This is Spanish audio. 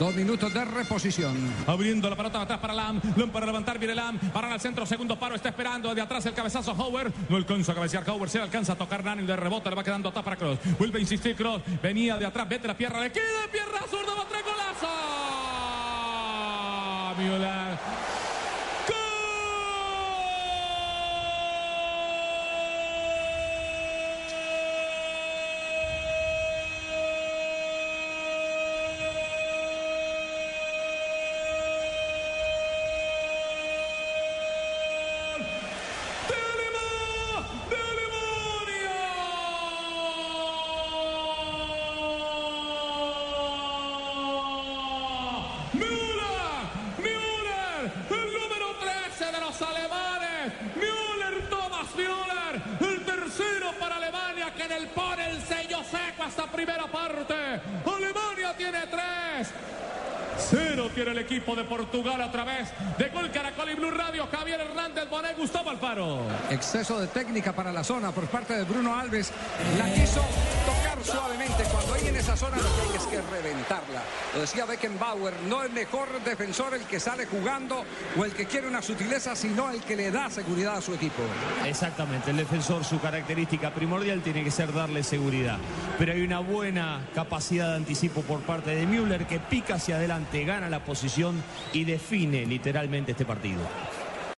Dos minutos de reposición. Abriendo la pelota atrás para Lam. Lam para levantar, viene Lam. Para al centro, segundo paro, está esperando. De atrás el cabezazo Howard. No alcanza a cabecear Howard, se alcanza a tocar Nani de rebote, le va quedando atrás para Cross. Vuelve a insistir Cross. Venía de atrás, vete la pierna, le queda pierna zurda, va a traer golazo. Müller. esta primera parte. Alemania tiene tres. Cero tiene el equipo de Portugal a través de Gol Caracol y Blue Radio. Javier Hernández Bonet, Gustavo Alfaro. Exceso de técnica para la zona por parte de Bruno Alves. La quiso tocar suavemente. Cuando hay en esa zona lo que hay es que reventarla. Lo decía Beckenbauer, no el mejor defensor el que sale jugando o el que quiere una sutileza, sino el que le da seguridad a su equipo. Exactamente, el defensor, su característica primordial tiene que ser darle seguridad. Pero hay una buena capacidad de anticipo por parte de Müller que pica hacia adelante gana la posición y define literalmente este partido.